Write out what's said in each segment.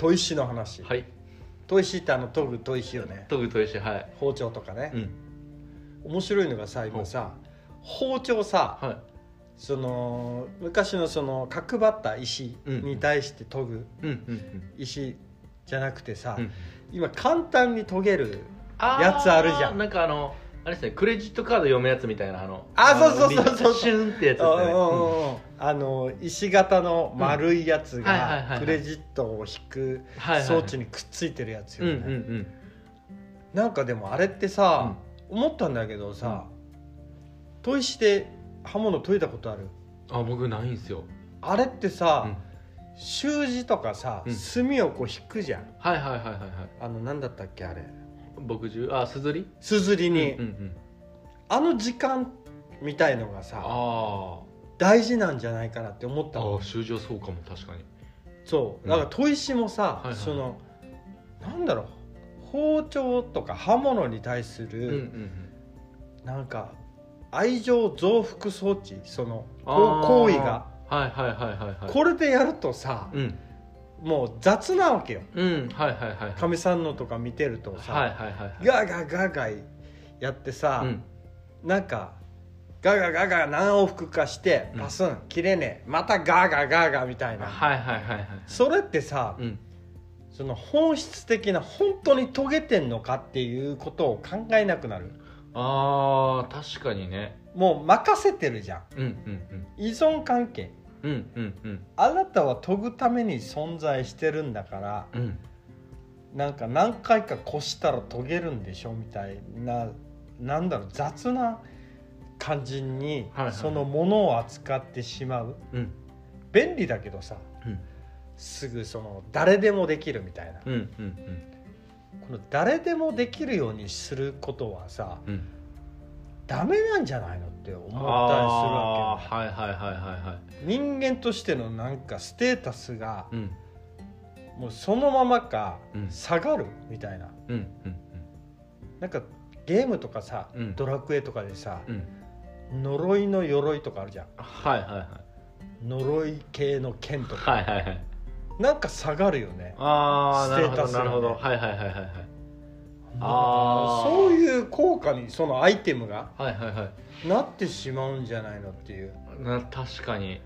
砥石の話。はい。砥石ってあの研ぐ砥石よね。研ぐ砥石はい。包丁とかね、うん。面白いのがさ今さ包丁さはい。その昔のその角張った石に対して研ぐうんうんうん。石じゃなくてさ、うん。今簡単に研げるやつあるじゃん。なんかあのあれですねクレジットカード読むやつみたいなあのあそうそうそうのそう。シュンってやつですね。うんあの石型の丸いやつがクレジットを引く装置にくっついてるやつうんよね、うんうんなんかでもあれってさ、思ったんだけどさ砥石で刃物研いだことある？あ僕ないんすよ。あれってうさん、習字とかさ、うん。墨をこう引くじゃん。はいはいはいはいはい。あの何だったっけあれ？牧汁あすずり？すずりに、うんうんあの時間みたいのがさあ大事なんじゃないかなって思ったあー習字はそうかも確かに。そう。うん。だから砥石もさ、はいはい。そのなんだろう。包丁とか刃物に対すうんうる、ん。なんか愛情増幅装置そのあー。こう行為が。はいはいはいはいはい。これでやるとさ、うん。もう雑なわけよ。うん。はいはいはいかみさんのとか見てるとさ、はいはいはいはい。ガーガーガーガーやってさ、うん。なんかガーガーガーガー何往復かしてうん。パスン切れねえまたガーガーガーガーみたいな、はいはいはいはいそれってさ、うん。その本質的な本当に遂げてんのかっていうことを考えなくなる。あー確かにね。もう任せてるじゃん。うんうん依存関係。うんうんうんうん。あなたは研ぐために存在してるんだからうん。なんか何回か越したら研げるんでしょみたいななんだろう雑な感じにそのものを扱ってしまう。うん。便利だけどさうん。すぐその誰でもできるみたいな。うんうんこの誰でもできるようにすることはさうん。うんダメなんじゃないのって思ったりするわあーはいはいはいはいはい。け人間としてのなんかステータスがうん。もうそのままかうん。下がるみたいな。うんうんなんかゲームとかさ、うん。ドラクエとかでさうんうん呪いの鎧とかあるじゃん。はいはいはい。呪い系の剣とか。はいはいはい。なんか下がるよね。ああなるほどるほど。はいはいはいはいはい。あー。そういう効果にそのアイテムがはいはいはい。なってしまうんじゃないのっていう。な確かに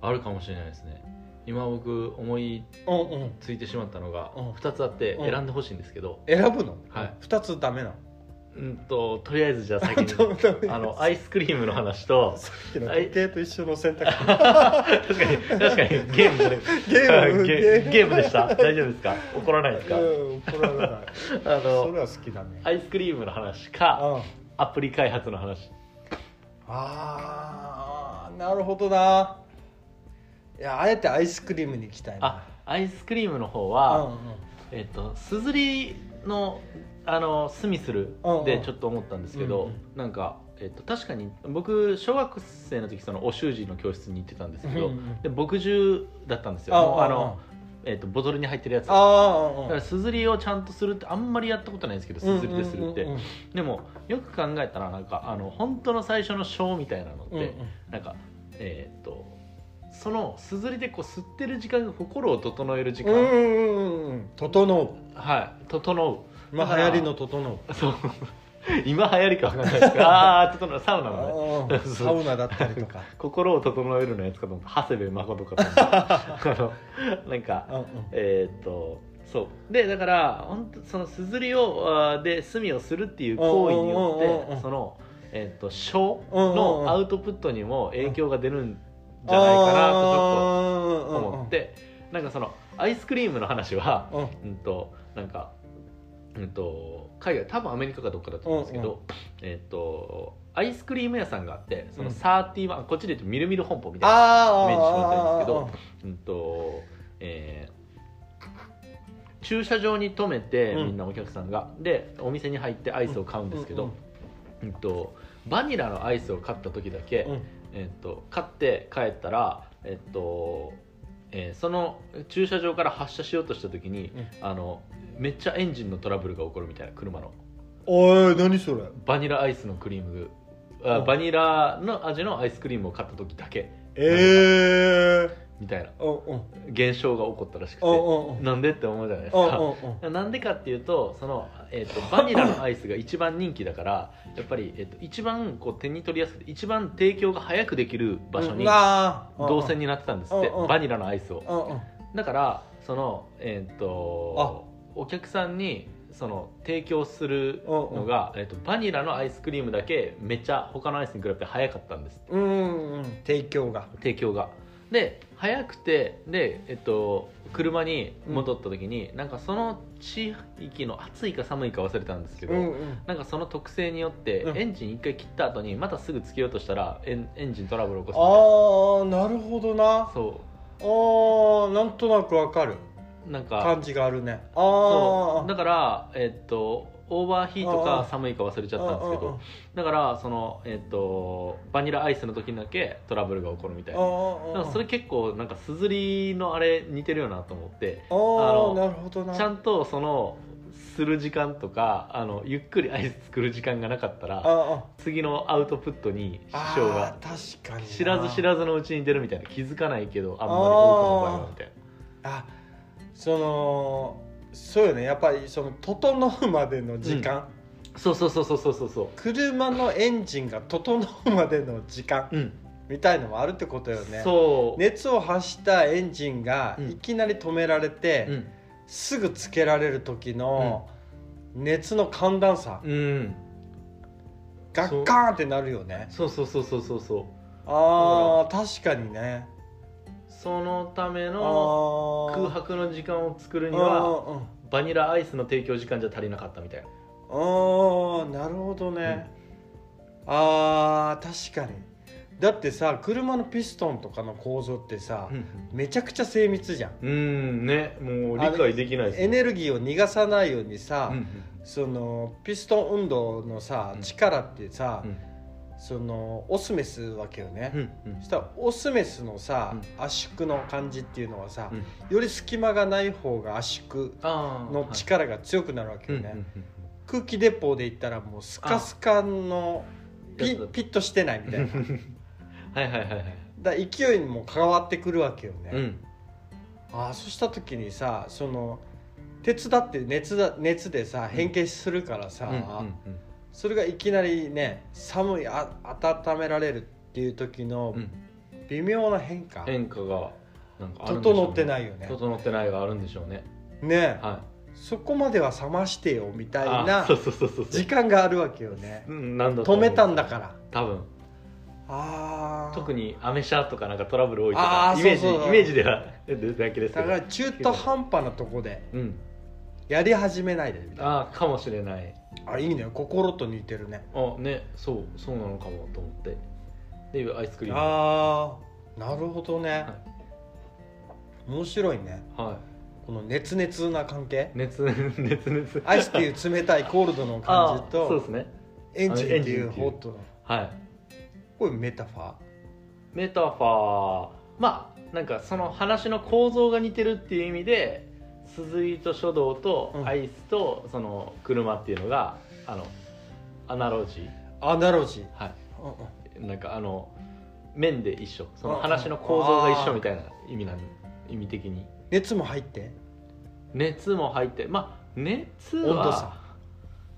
あるかもしれないですね。今僕思いついてしまったのがうん2つあってうん。選んでほしいんですけど、選ぶの、はい。2つダメなの？うんととりあえずじゃあ先に あのアイスクリームの話とさっきの時計と一緒の選択。確かに確かにゲームでゲームゲゲーム。でした。大丈夫ですか？怒らないですか、うん怒られない。あそのれは好きだね。アイスクリームの話かうん。アプリ開発の話。あーなるほどな。いやあえてアイスクリームに行きたいな。あアイスクリームの方うんは、えっとすずりのあの墨するうんうん。でちょっと思ったんですけど、うんうん。なんか、えっと、確かに僕小学生の時そのお習字の教室に行ってたんですけど、うんうんで牧汁だったんですよ。あの、えっと、ボトルに入ってるやつ。だああからすずりをちゃんとするってあんまりやったことないんですけどすずりでするって、うんうんうん。でもよく考えたらなんかあの本当の最初の章みたいなのって、うんうん。なんかえーっとそのすずりでこう吸ってる時間が心を整える時間、うんうんうんうん。整う。はい整う今流行りの整うそう。今流行りかわかんないです。け どああ整うサウナのね。サウナだったりとか。心を整えるのやつかと思った長谷部誠かと思ったあのなんかうんうん。えーっとそう。でだから本当そのすずりをで墨をするっていう行為によってそのえーっと書のアウトプットにも影響が出るんじゃないかなとちょっと思ってなんかそのアイスクリームの話はうんとなんかうん。と海外多分アメリカかどっかだと思うんですけど、えっ、とアイスクリーム屋さんがあってそのうん。31、こっちで言うとみるみる本舗みたいなイメージしてもらったんですけどうんとえー駐車場に止めてうん。みんなお客さんが、でお店に入ってアイスを買うんですけど、うん。とバニラのアイスを買った時だけ、うん。うんえっと買って帰ったら、えっとえーその駐車場から発車しようとした時に、あのめっちゃエンジンのトラブルが起こるみたいな車の。おい何それ？バニラアイスのクリーム。あうん。バニラの味のアイスクリームを買った時だけ。ええみたいな。現象が起こったらしくうんてなんでって思うじゃないですうんかなんでかっていうとその、えー、とバニラのアイスが一番人気だからやっぱり、えー、と一番こう手に取りやすくて一番提供が早くできる場所に動線になってたんですって。バニラのアイスを。だからそのえっ、とお客さんにその提供するのが、えー、とバニラのアイスクリームだけめっちゃ他のアイスに比べて早かったんです。うんうんうん。提供が。提供が。で早くてでえっと車に戻った時に、なんかその地域の暑いか寒いか忘れたんですけど、うんうん。なんかその特性によって、うん。エンジン一回切った後にまたすぐつけようとしたらエンエンジントラブルを起こすああなるほどな。なそああなんとなくわかる。うなんか感じがあるね。ああだからえっとオーバーヒートか寒いか忘れちゃったんですけあどだからそのえっとバニラアイスの時にだけトラブルが起こるみたいな。だからそれ結構なんかすずりのあれ似てるよなと思ってああのあなるほどな。ちゃんとそのする時間とかあのゆっくりアイス作る時間がなかったらあ次のアウトプットにあ支障が確かにな。知らず知らずのうちに出るみたいな。気づかないけどあんまり多くの場合はみたいあそのそうよね。やっぱりその整うまでの時間、なそうそうそうそうそうそうそ車のエンジンが整うまでの時間ううん。みたいのもあるってことよね。そう、熱を発したエンジンがうん。いきなり止められて、うん。すぐつけられる時の熱の寒暖差。うん。ガッカーンってなるよね。そう。そうそうそうそうそう。あー確かにねそのためあのー。空白の時間を作るにうんはうんうん。バニラアイスの提供時間じゃ足りなかったみたいな。あーなるほどね、あー確かに。だってさ車のピストンとかの構造ってさ、めちゃくちゃ精密じゃん。うんね。もう理解できないですエネルギーを逃がさないようにさ、うん。そのピストン運動のさうん。力ってさ、うんそのオスメスわけよね、うんうん。そしたらオスメスのさ、う圧縮の感じっていうのはさ、うん。より隙間がない方が圧縮の力が強くなるわけよね、はいうんうん。空気鉄砲で言ったらもうスカスカのピピッとしてないみたいな。はいはいはいはい。だ勢いにも変わってくるわけよね、うん。ああそうした時にさその鉄だって熱だ熱でさ変形するからさ、うんうんそれがいきなりね寒いあ温められるっていう時のうん。微妙な変化、変化がなんかあるんでしょうね。整ってないよね。整ってないがあるんでしょうね。ね。はそこまでは冷ましてよみたいいなあそうそうそうそう時間があるわけよね。止めたんだから。多分。ああ特にアメ車とかなんかトラブル多いとかイメージイメージでは だけですけど。だから中途半端なとこでうんやり始めないでみたいな。ああかもしれない。あいいね心と似てるね。あねそうそうなのかもと思って。でアイスクリーム。ああなるほどね、は面白いね。はこの熱々な関係。い熱 熱熱アイスっていう冷たい コールドの感じあーそうでとすね。エンジンっていうホットの。はい。これメタファー？メタファー。まあなんかその話の構造が似てるっていう意味で鈴井と書道とうん。アイスとその車っていうのがあのアナロジー。アナロジー。はい。なんかあの面で一緒。そのうん話の構造が一緒みたいな意味なん意味的に。熱も入って？熱も入って。まあ熱温度は差。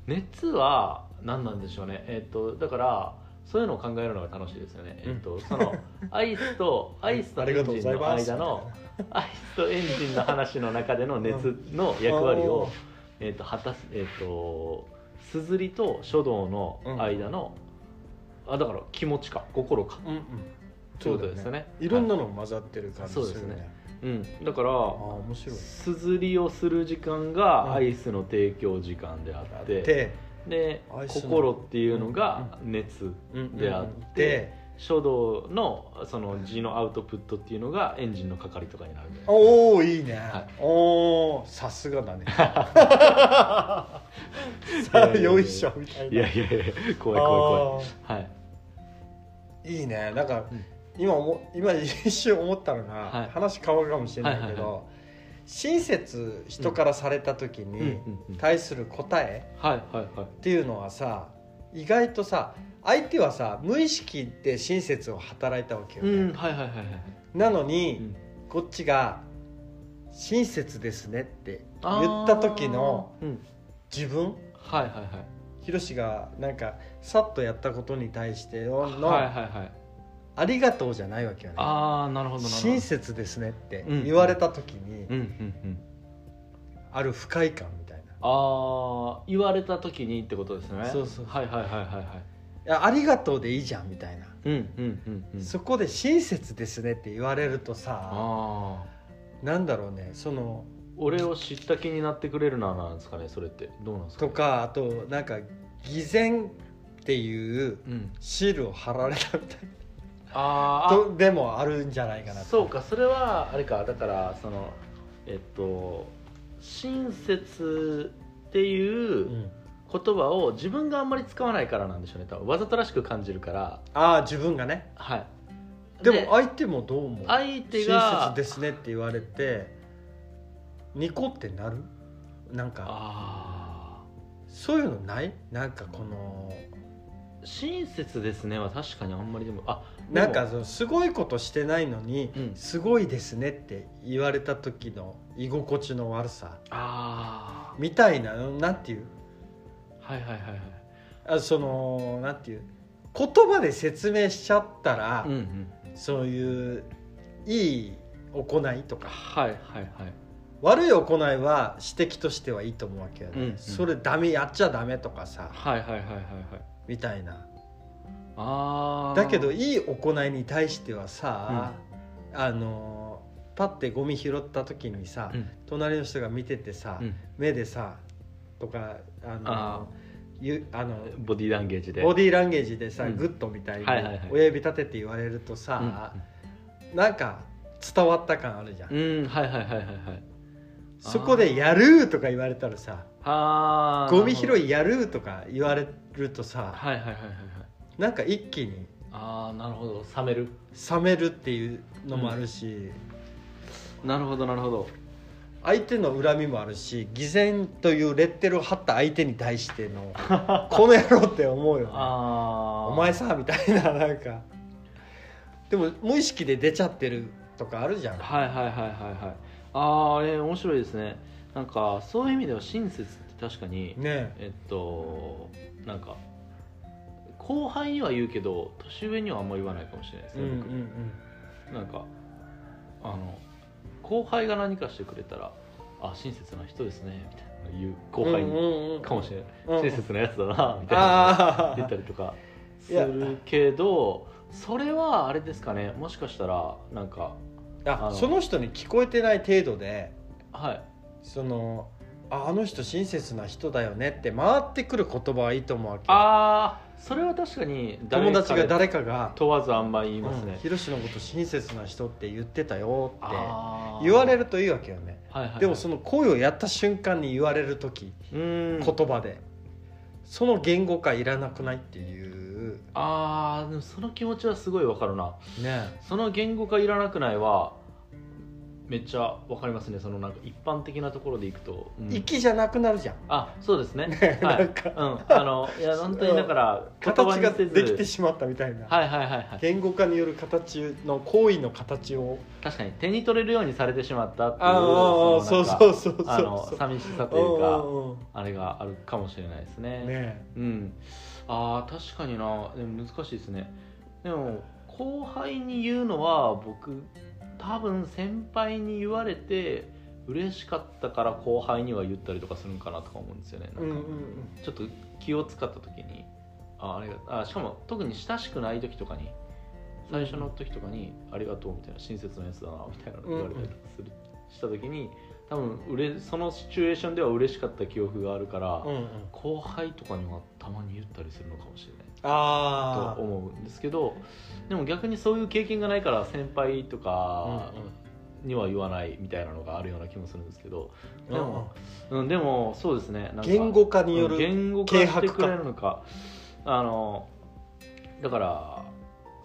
熱は何なんでしょうね。えっ、とだからそういうのを考えるのが楽しいですよね、うん。えっとその アイスとアイスとエンジンの間のアイスとエンジンの話の中での熱の役割を、えっと果たすえっ、とすずりと書道の間の、あだから気持ちか心か。うんうん。そういうことですよね。いろんなの混ざってる感じですね。ねうん。だからすずりをする時間うん。がアイスの提供時間であって、で心っていうのが熱であって、書道のその字のアウトプットっていうのがエンジンの係とかになるおおいいね、はい。おおさすがだね。さあよいしょみたいな。いやいやいや怖い怖い怖い。あはい。ーいいね。なんか、うん。今思今一瞬思ったのが、はい。話変わるかもしれないけど、はいはいは親切人からされた時に対する答えっていうのはさ意外とさ相手はさ無意識で親切を働いたわけよね、うん。はいはいはいはいなのに、うん。こっちが「親切ですね」って言った時の自分？はいはいはい。ヒロシがなんかさっとやったことに対してのはいはいはいありがとうじゃないわけよね。ああなるほど親切ですねってうん言われた時にうんうんうん。ある不快感みたいな。ああ言われた時にってことですね。そうそうはいはいはいはいはい。いやありがとうでいいじゃんみたいな、うんうんうんうん。そこで親切ですねって言われるとさああなんだろうねその俺を知った気になってくれるななんですかねそれって。どうなんですかとかあとなんか偽善っていううん。シールを貼られたみたいあーなとでもあるんじゃないかなあそうかそれはあれかだからそのえっと親切っていううん。言葉を自分があんまり使わないからなんでしょうね多分。わざとらしく感じるから。ああ自分がね。はい。でも相手もどう思う？相手親が切ですねって言われてニコってなる？なんかあそういうのない？なんかこのー親切ですねは確かにあんまりでもあなんかそのすごいことしてないのに、うん。すごいですねって言われた時の居心地の悪さあみたいななんていう？あはいはいはいはい。あそのなんていう？言葉で説明しちゃったら、うんうんそういういい行いとか。はいはいはい。悪い行いは指摘としてはいいと思うわけよね、うんうん。それダメやっちゃダメとかさ。はいはいはいはいはいみたいな。ああだけどいい行いに対してはさ、あのパッてゴミ拾った時にさ、うん。隣の人が見ててさ、うん。目でさとかあのあゆあのボディーランゲージで。ボディーランゲージでさ、うん。グッドみたいに親指立てて言われるとさ、なんか伝わった感あるじゃん、うん、うん、はいはいはいはいはいそこで「やる!」とか言われたらさあ「ゴミ拾いいやる!」とか言われるとさはいはいはいはい。はいなんか一気にああなるほど。冷める。冷めるっていうのもあるし、なるほどなるほど。相手の恨みもあるし偽善というレッテルを貼った相手に対しての この野郎って思うよね。ああお前さみたいななんか。でも無意識で出ちゃってるとかあるじゃん。はいはいはいはいはいああえー面白いですね。なんかそういう意味では親切って確かにね。えっとなんか後輩には言うけど年上にはあんまり言わないかもしれないですうんね、うん。僕。なんかあの後輩が何かしてくれたら「あ親切な人ですね」みたいな言う後輩かもしれない、うんうん親切なやつだなみたいなあ言ったりとかするけどそれはあれですかね。もしかしたらなんかその人に聞こえてない程度ではい。そのああの人親切な人だよねって回ってくる言葉はいいと思うわけ。ああそれは確かに友達が誰誰かが問わずあんま言いますね、ヒロシのこと親切な人って言ってたよって言われるといいわけよね。はいはいはい。でもその声をやった瞬間に言われる時うーん。言葉でその言語化いらなくないっていう。あーでもその気持ちはすごいわかるな。ね。その言語化いらなくないはめっちゃわかりますね。そのなんか一般的なところでいくと、うん。息じゃなくなるじゃん。あそうですね。はないんか。うん。あのいや本当にだから形がにせず。できてしまったみたいな、はいはいはいはい。言語化による形の行為の形を。確かに。手に取れるようにされてしまったっていうああそうそうそうそうあの寂しさというかあれがあるかもしれないですね。うんね。うん。あー確かにな。でも難しいですね。でも後輩に言うのは僕多分先輩に言われて嬉しかったから後輩には言ったりとかするんかなとか思うんですよね。なんかちょっと気を使った時にああれがあしかも特に親しくない時とかに最初の時とかに「ありがとう」みたいな親切なやつだなみたいなの言われたりとかする、した時に多分うれそのシチュエーションでは嬉しかった記憶があるから、うんうん。後輩とかにはたまに言ったりするのかもしれない。あと思うんですけどでも逆にそういう経験がないから先輩とあかには言わないみたいなのがあるような気もするんですけどうんうん。でも、うん、でもそうですね。なんか言語化による言語化してくれるのか。あのだから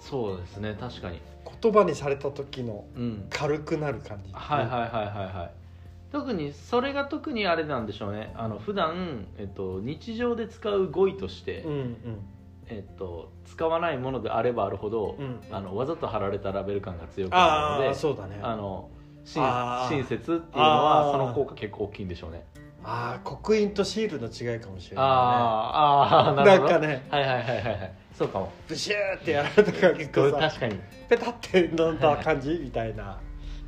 そうですね確かに。言葉にされた時のうん。軽くなる感じ。はいはいはいはいはい特にそれが特にあれなんでしょうね。あの普段、えっと、日常で使う語彙として、うんうん。えっと、使わないものであればあるほど、うん。あのわざと貼られたラベル感が強くなるのでそうだね。あの親親切っていうのはその効果結構大きいんでしょうね。ああ刻印とシールの違いかもしれない、ね、あーあーなるほど。なんかね。はいはいはいはいはい。そうかも。ブシューってやられたから結構さ確かに。ペタって飲んだ感じみたいな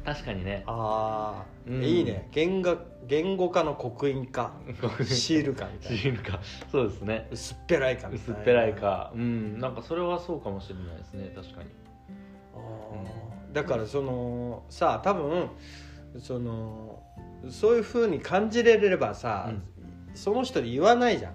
確かにね。ああ、うん。いいね。言語言語化の刻印化シール化みたいな。シールかそうですね。薄っぺらいかみたいな。薄っぺらいかうん。なんかそれはそうかもしれないですね。確かに。あー。だからそのさあ多分そのそういうふうに感じれればさ、その人に言わないじゃん。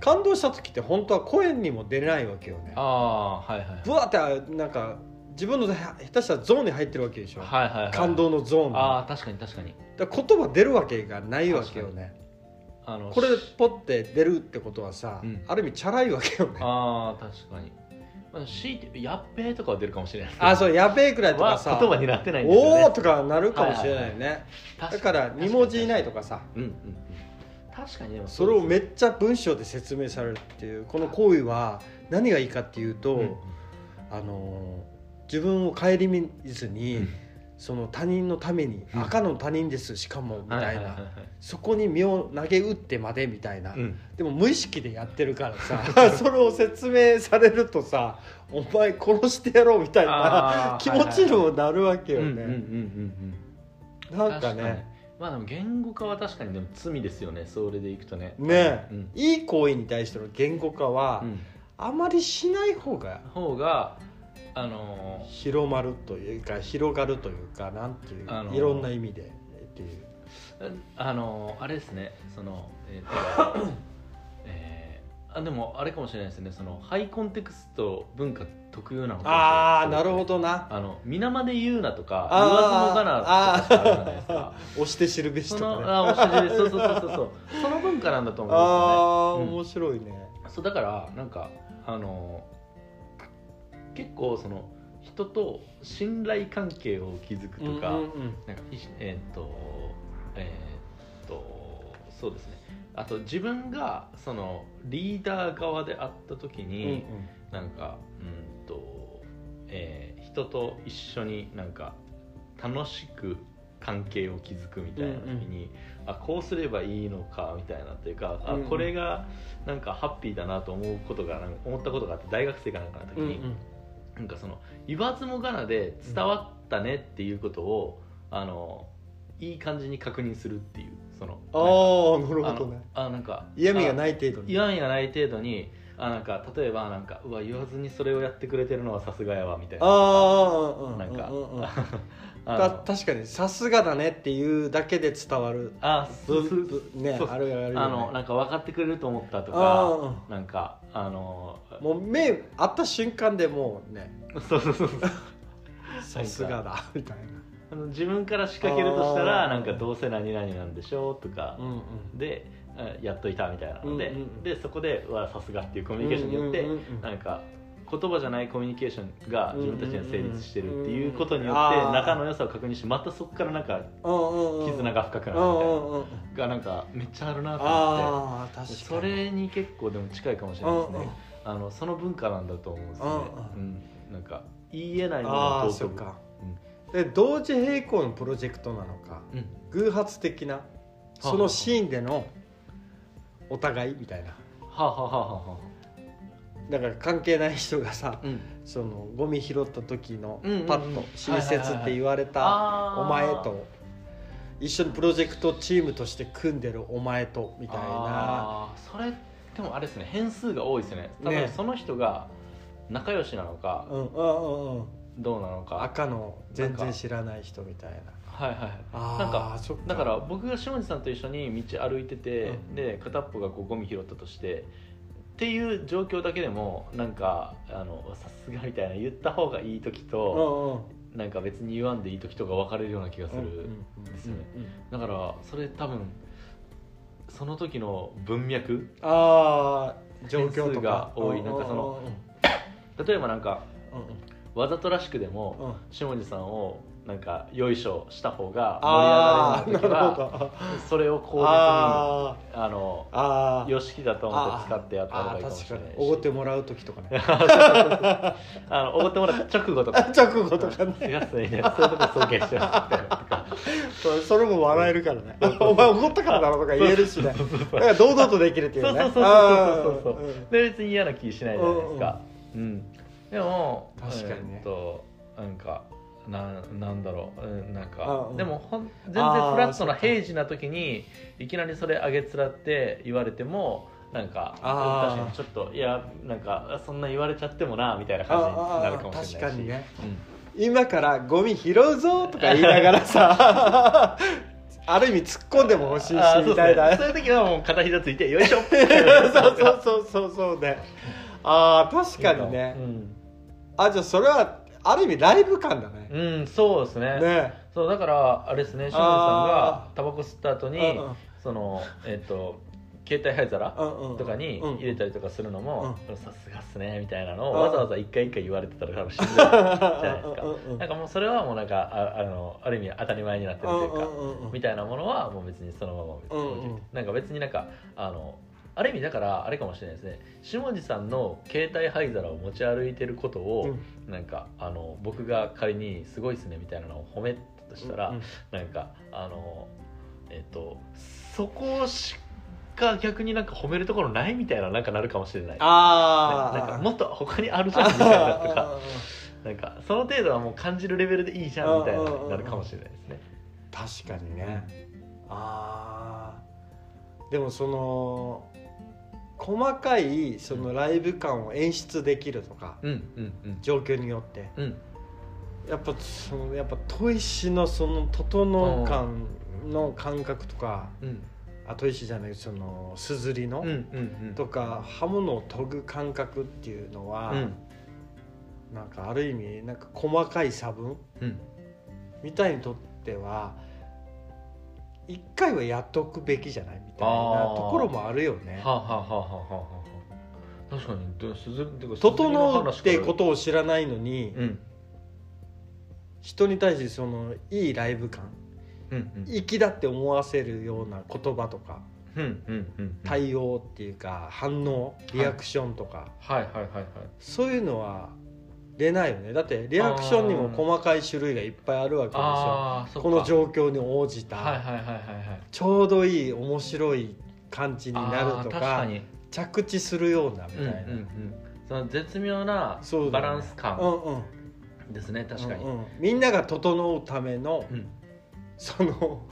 感動した時って本当は声にも出ないわけよね。ああはいはいブワーってなんか自分の下手したらゾーンに入ってるわけでしょ、はいはいはい。感動のゾーンに。ああ確かに確かに。だから言葉出るわけがないわけよね。あのこれでポッて出るってことはさ、うん。ある意味チャラいわけよね。あああ確かに。まあ強いてやっべーとかは出るかもしれない。あそうやべえくらいとかはさ言葉になってないんですよね。おおとかなるかもしれないよね、だから2文字以内とかさ。うんうんうん。確かにそれをめっっちゃ文章で説明されるっていうこの行為は何がいいかっていうと、あのー自分を顧みずに、その他人のために、うん。赤の他人ですしかもみたいな、そこに身を投げ打ってまでみたいな、うん。でも無意識でやってるからさ それを説明されるとさ「お前殺してやろう」みたいな気持ちにもなるわけようんうんうんうんね。うん。なんかね。まあでも言語化は確かにでも罪ですよねそれでいくとね。ね、うん。いい行為に対しての言語化は、うん。あまりしない方が方があのー広まるというか広がるというかなんていう、あのーいろんな意味でっていう。あのあれですねそのえっ、とえーあでもあれかもしれないですねそのハイコンテクスト文化特有なのかああなるほどどな。あの皆まで言うなとか言わずもがなとかあるじゃないですか押して知るべしそとかね。のあおしじでそうそうそうそうそう その文化なんだと思うんですよねああ、うん面白いね。そうだからなんかあの結構その人と信頼関係を築くとか、うんうんうん。なんかいえーっとえーっとそうですね。あと自分がそのリーダー側であった時に、なんかうんと、えー人と一緒になんか楽しく関係を築くみたいな時に、あこうすればいいのかみたいなというか、あうんうん。これがなんかハッピーだなと思うことが思ったことがあって大学生かなんかの時に、うんうんなんかその言わずもがなで伝わったねっていうことを、あのいい感じに確認するっていうそのああなるほどね。あなんか嫌味がいない程度に。嫌味がない程度にあなんか例えばなんかうわ言わずにそれをやってくれてるのはさすがやわみたいな。ああなんかたの確かにさすがだねっていうだけで伝わる。あねそう。あるあるよね。あのなんか分かってくれると思ったとあかなんかあのもう目合った瞬間でもうね。そうそうそうさすがだみたいあの自分から仕掛けるとしたらなんかどうせ何々なんでしょうとかな、うんうん。であやっといたみたいなので、うんうんうん。でそこでわさすがっていうコミュニケーションによって、なんか言葉じゃないコミュニケーションが自分たちには成立してるっていうことによってうん。うん。うん仲の良さを確認してまたそこからなんかうんうんうん絆が深くなるみたいなうんうんうん。がなんかめっちゃあるなと思って。それに結構でも近いかもしれないですね。あのその文化なんだと思うんですね。ううん。なんか言い得ないものああを尊ぶそっか。で同時並行のプロジェクトなのかうん。偶発的なそのシーンでのお互いみたいな。はあはあはあはあはだから関係ない人がさあうん。そのゴミ拾った時のパッと親切って言われたお前と一緒にプロジェクトチームとして組んでるお前とみたいな。それでもあれですね。変数が多いですよね。多分ね。その人が仲良しなのかうん。うんうんうん。どうなのか。赤の全然知らない人みたいな。はいはいあなんか。だから僕が下地さんと一緒に道歩いてて、うん。で片っぽがこうゴミ拾ったとしてっていう状況だけでもなんかあのさすがみたいな言った方がいい時うと、んうん。なんか別に言わんでいい時とか分かれるような気がする、うんですよね。だからそれ多分その時の文脈ああ状況とか。が多い。なんかその例えばなんかうんうん。わざとらしくでも、うんうん。下地さんをなんかよいしょした方が盛り上がるような時はそれを口実にあのあよしきだと思って使ってやった方がいいかもしれないおごってもらう時とかねあのおごってもらった直後とか直後とかねすがすいねそういうとこ尊敬してますそれも笑えるからねお前怒ったからだろとか言えるしねだから堂々とできるっていうねそうそうそうそうそうで別に嫌な気しないじゃないですかうんでも確かにねとなんかななんだろう、うん、なんか、でもほん全然フラットな平時な時にいきなりそれあげつらって言われてもなんか確かにちょっといやなんかそんな言われちゃってもなみたいな感じになるかもしれないし。確かにね、うん、今からゴミ拾うぞとか言いながらさ ある意味突っ込んでも欲しいしみたいな。そう,、いう時はもう片膝ついてよいしょ。そうそうそうそうそうね。ああ確かにね、うん、あじゃあそれはある意味ライブ感だね。うんそうですね。ね。そうだからあれですね清水さんがタバコ吸った後に、うんうん、そのえっ、ー、と携帯灰皿とかに入れたりとかするのもさすがっすねみたいなのをわざわざ一回一回言われてたら多分しんどいじゃないですか。なんかもうそれはもうなんかああのある意味当たり前になってるというかみたいなものはもう別にそのまま別になんか別になんかあのある意味だからあれかもしれないですね。下地さんの携帯灰皿を持ち歩いてることを、うん、なんかあの僕が仮に「すごいっすね」みたいなのを褒めたとしたら、うん。うん、なんかあのえっ、とそこしか逆になんか褒めるところないみたいななんかなるかもしれない。あなんかもっと他にあるじゃんみたいなとか。なんかその程度はもう感じるレベルでいいじゃんみたいななるかもしれないですね。確かにね。ああでもその細かいそのライブ感を演出できるとか、うんうんうん、状況によって、うん、やっぱそのやっぱ砥石のその整感の感覚とか、うん、あ砥石じゃないそのすずりの、うんうんうん、とか刃物を研ぐ感覚っていうのは、うん、なんかある意味なんか細かい差分、うん、みたいにとっては一回はやっとくべきじゃないみたいなところもあるよね。はあ、はあはあはあ、確かに。整うってことを知らないのに、うん、人に対してそのいいライブ感、うんうん、粋だって思わせるような言葉とか、うんうんうんうん、対応っていうか反応リアクションとか、はい、はいはいはいはい。そういうのは出ないよね。だってリアクションにも細かい種類がいっぱいあるわけですよ。この状況に応じた、はいはいはいはい、ちょうどいい面白い感じになるとか着地するようなみたいな、うんうんうん、その絶妙なバランス感ですね、確かに、うんうん、みんなが整うための、うん、その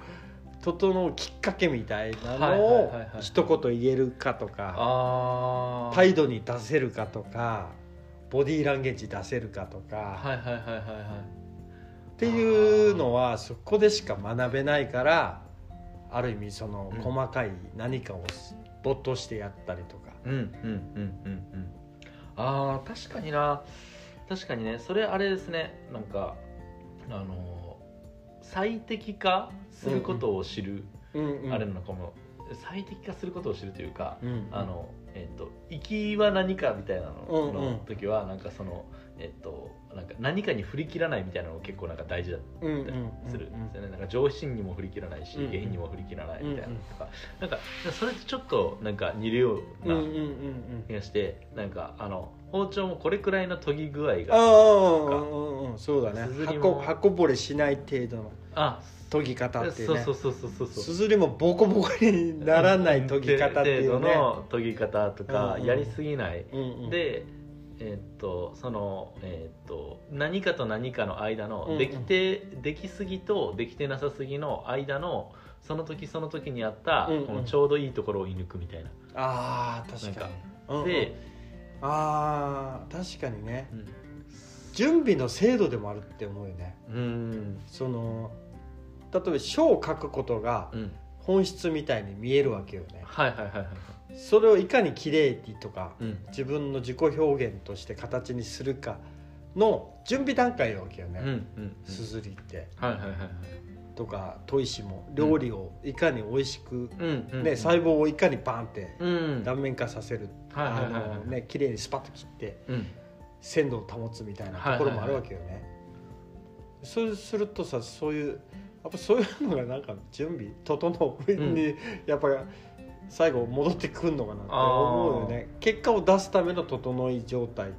整うきっかけみたいなのを一言言えるかとか態度に出せるかとかボディーランゲージ出せるかとか。はいはいはいはいはい。っていうのはそこでしか学べないからある意味その細かい何かを没頭してやったりとか。うんうんうんうんうん。あ確かにな。確かにね。それあれですね。なんかあの最適化することを知る、うんうん、あれなのかも最適化することを知るというか、うん。うん、あのえっ、ー、と行きは何かみたいなのの時は、うん。うん、なんかそのえっ、ー、となんか何かに振り切らないみたいなのが結構なんか大事だったりするんですよね、なんか上心にも振り切らないし、下品にも振り切らないみたいな。とか、なんかそれとちょっとなんか似るような気がして、なんかあの包丁もこれくらいの研ぎ具合がそうだね。箱箱ぼれしない程度のあ研ぎ方っていうね。そうそうそうそうそう。すずりもボコボコにならない研ぎ方っていうね。の研ぎ方とかやりすぎない、うんうん、でえー、っとその、えー、っと何かと何かの間の、できてできすぎとできてなさすぎの間のその時その時にあった、このちょうどいいところを射抜くみたいな。あ確かに。で、うんうん、あ確かにね、うん、準備の精度でもあるって思うよね。うん。その例えば書を書くことが本質みたいに見えるわけよね、はいはいはいはいそれをいかに綺麗にとか、うん、自分の自己表現として形にするかの準備段階なわけよね、すずりって。はいはいはいはい。とか砥石も料理をいかに美味しく、ね、細胞をいかにバンって断面化させる、あのね綺麗にスパッと切って、鮮度を保つみたいなところもあるわけよね。そうするとさそういうやっぱそういうのがなんか準備整うに、うん、やっぱ最後戻ってくるのかなって思うよね。結果を出すための整い状態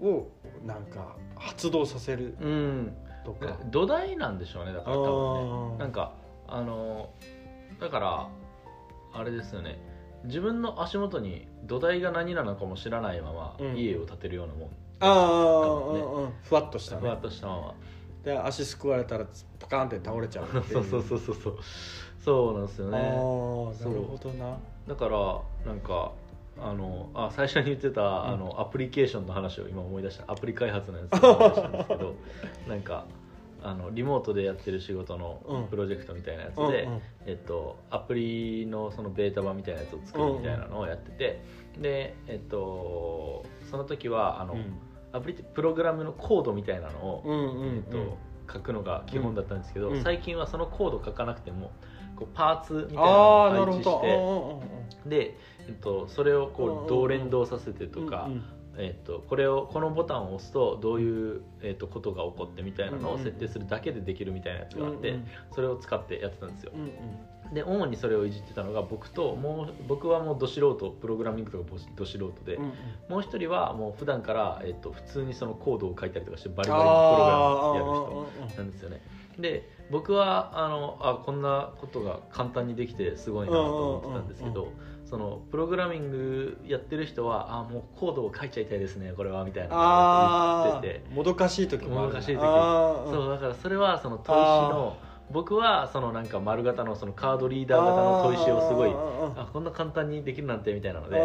をなんか発動させるとか、うん、土台なんでしょうねだから多分ね。なんかあのだからあれですよね。自分の足元に土台が何なのかも知らないまま家を建てるようなもん、ああ、ね、ふわっとした、ね、ふわっとしたままで足すくわれたらパカンって倒れちゃう そうそうそうそうそう。そうなんですよね。ああなるほどな。だからなんかあのあ最初に言ってた、うん、あのアプリケーションの話を今思い出した。アプリ開発のやつの話なんですけど なんかあのリモートでやってる仕事のプロジェクトみたいなやつで、うんえっと、アプリのそのベータ版みたいなやつを作るみたいなのをやってて、で、えっと、その時はあの、アプリってプログラムのコードみたいなのを、えっと、書くのが基本だったんですけど、最近はそのコード書かなくてもこうパーツみたいなのを配置してで、えっと、それをこう同連動させてとか。えっと、これをこのボタンを押すとどういう、えっと、ことが起こってみたいなのを設定するだけでできるみたいなやつがあって、それを使ってやってたんですよ。で主にそれをいじってたのが僕ともう僕はもうど素人プログラミングとかど素人で、もう一人はもう普段から、えっと、普通にそのコードを書いたりとかしてバリバリプログラムやる人なんですよね。で僕はあのあこんなことが簡単にできてすごいなと思ってたんですけど、そのプログラミングやってる人はあもうコードを書いちゃいたいですねこれはみたいなこと言ってて。もどかしい時ももどかしい時。そうだからそれはその砥石の僕はそのなんか丸型のそのカードリーダー型の砥石をすごいあこんな簡単にできるなんてみたいなのであ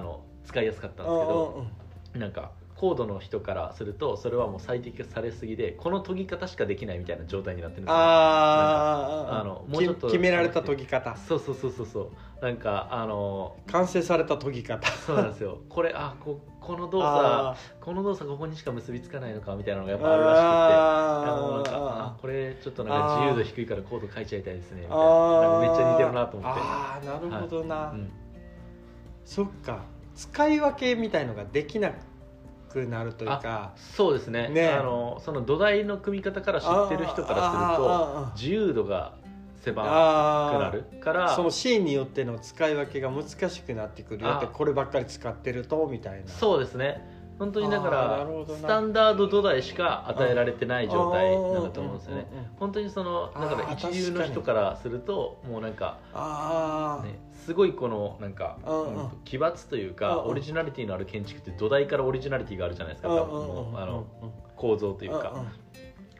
の使いやすかったんですけどなんか高度の人からするとそれはもう最適化されすぎでこの研ぎ方しかできないみたいな状態になってるんですよ。ああのもうちょっと決められた研ぎ方。そうそうそうそうそう。なんかあの完成された研ぎ方。そうなんですよ。これあここの動作この動作ここにしか結びつかないのかみたいなのがやっぱあるらしくて。ああこれちょっとなんか自由度低いからコード書いちゃいたいですね。みたいな。めっちゃ似てるなと思って。ああなるほどな、はい。うん、そっか。使い分けみたいのができなくくなるというか。そうですね。ね。あのその土台の組み方から知ってる人からすると自由度が狭くなるから。そのシーンによっての使い分けが難しくなってくる。よってこればっかり使ってるとみたいな。そうですね本当にだからスタンダード土台しか与えられてない状態なんだと思うんですよね。本当にそのだから一流の人からするともうなんか、ね、すごいこのなんか、奇抜というか、オリジナリティのある建築って土台からオリジナリティがあるじゃないですか、多分あの構造というか、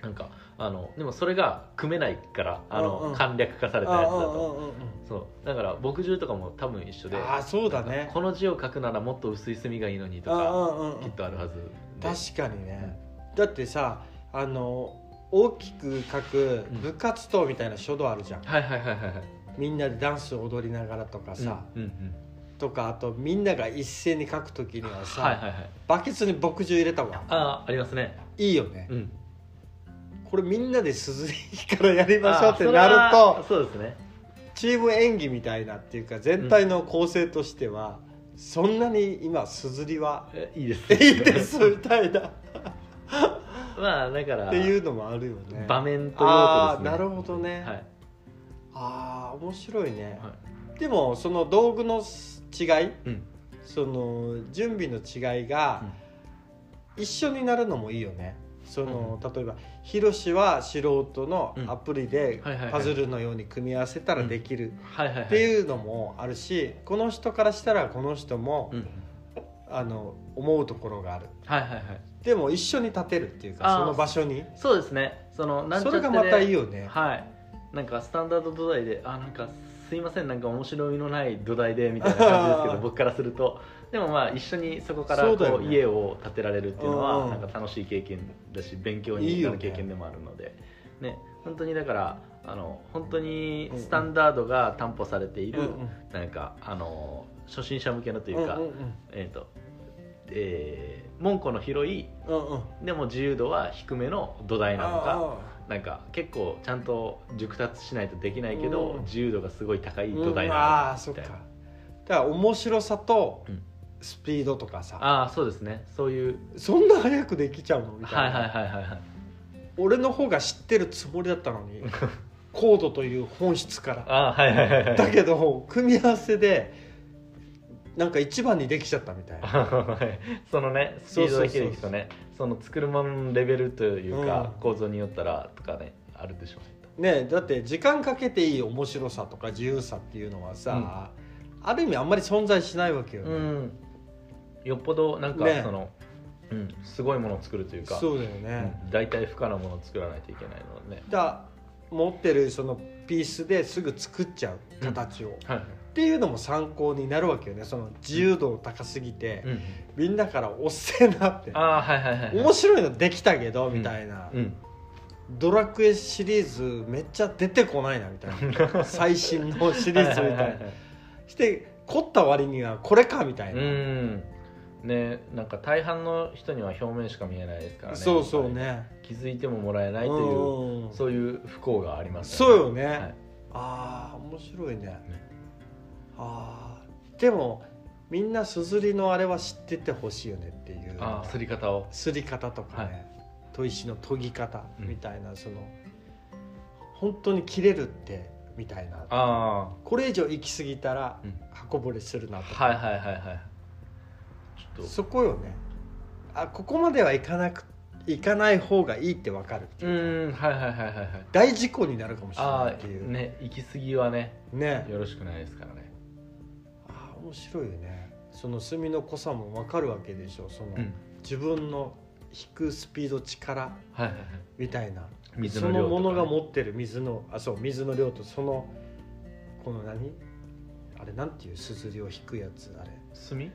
なんかあのでもそれが組めないからあの、簡略化されたやつだと、そう。だから墨汁とかも多分一緒であそうだね。この字を書くならもっと薄い墨がいいのにとか、きっとあるはず確かにね、だってさあの大きく書く部活動みたいな書道あるじゃん、はいはいはいはいみんなでダンスを踊りながらとかさ、うんうんうん。とかあとみんなが一斉に書く時にはさ、はいはいはい、バケツに墨汁入れたわ。あありますね。いいよね、うん、これみんなですずりからやりましょうってなるとそうですね。チーム演技みたいなっていうか全体の構成としては、うん、そんなに今すずりはいいです、いいですみたいな。まあだからっていうのもあるよね。場面と用途ですね。なるほどね、はい。ああ面白いね、はい、でもその道具の違い、うん、その準備の違いが一緒になるのもいいよねその、うん、例えばヒロシは素人のアプリでパズルのように組み合わせたらできるっていうのもあるしこの人からしたらこの人も、うん、あの思うところがある、はいはいはい、でも一緒に立てるっていうかその場所に。そうですね。そのそれがまたいいよね。はい。なんかスタンダード土台であなんかすいませんなんか面白みのない土台でみたいな感じですけど 僕からするとでもまあ一緒にそこからこう家を建てられるっていうのはなんか楽しい経験だし勉強になる経験でもあるので。ね本当にだからあの本当にスタンダードが担保されているなんかあの初心者向けのというかえっとえー、門戸の広いでも自由度は低めの土台なのかなんか結構ちゃんと熟達しないとできないけど、自由度がすごい高い土台なのああそっか。だから面白さとスピードとかさ、ああそうですね。そういう。そんな早くできちゃうの？みたいな。はいはいはいはい。はい俺の方が知ってるつもりだったのにコードという本質から。あはいはいはいはい。だけど組み合わせでなんか一番にできちゃったみたいな。は いそのねスピードだけでいくとね。その作るもののレベルというか、うん。構造によったらとかねあるでしょうね。ねだって時間かけていい面白さとか自由さっていうのはさ、ある意味あんまり存在しないわけよね、うんよっぽどなんか、ね。その、うん、すごいものを作るというかそうだよね、うん大体不可なものを作らないといけないのでね。だ持ってるそのピースですぐ作っちゃう形を、はい、っていうのも参考になるわけよね。その自由度高すぎて、うん、みんなから「おっせえな」って。ああはいはいはいはい。面白いのできたけどみたいな、うんドラクエシリーズめっちゃ出てこないなみたいな。最新のシリーズみたいな。ははははして凝った割にはこれかみたいな、うんねなんか大半の人には表面しか見えないですからね。そうそうね。気づいてももらえないといううん。そういう不幸がありますそうよね、はい。ああ面白いね。ああでもみんなすずりのあれは知っててほしいよねっていう。ああすり方を。すり方とかね、砥石の研ぎ方みたいな、その本当に切れるってみたいな。あこれ以上行き過ぎたらうん。刃こぼれするなあとか、はいはいはいはいちょっと。そこよね。あここまではいかなくいかない方がいいって分かるってういうか。んはいはいはいはいはい。大事故になるかもしれあないっていう。あね行き過ぎはねね。よろしくないですからね。あ面白いよね。その墨の濃さも分かるわけでしょその、うん。自分の引くスピード力。はいはいはい。みたいな。水の量とかね。そのものが持ってる水のあそう水の量とそのこの何？あれなんていうすずりを引くやつあれ。炭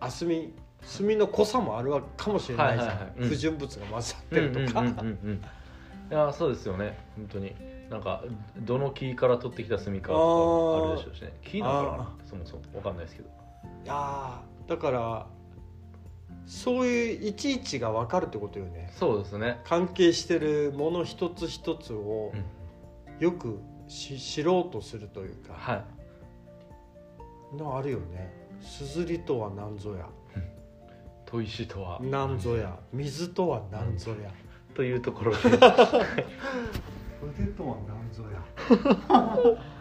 あ墨墨の濃さもあるわかもしれないじゃん、はいはいはい。うん。不純物が混ざってるとか、いやそうですよね。本当に。なんかどの木から取ってきた炭かとかあるでしょうしね。木なのかな？そもそも。わかんないですけど。いやーだからそういういちいちが分かるってことよね。そうですね。関係してるもの一つ一つをうん。よくし知ろうとするというか、はい。のあるよね「すずりとは何ぞや」「砥石とは。何ぞや」「水とは何ぞや」というところで。腕とは何ぞや？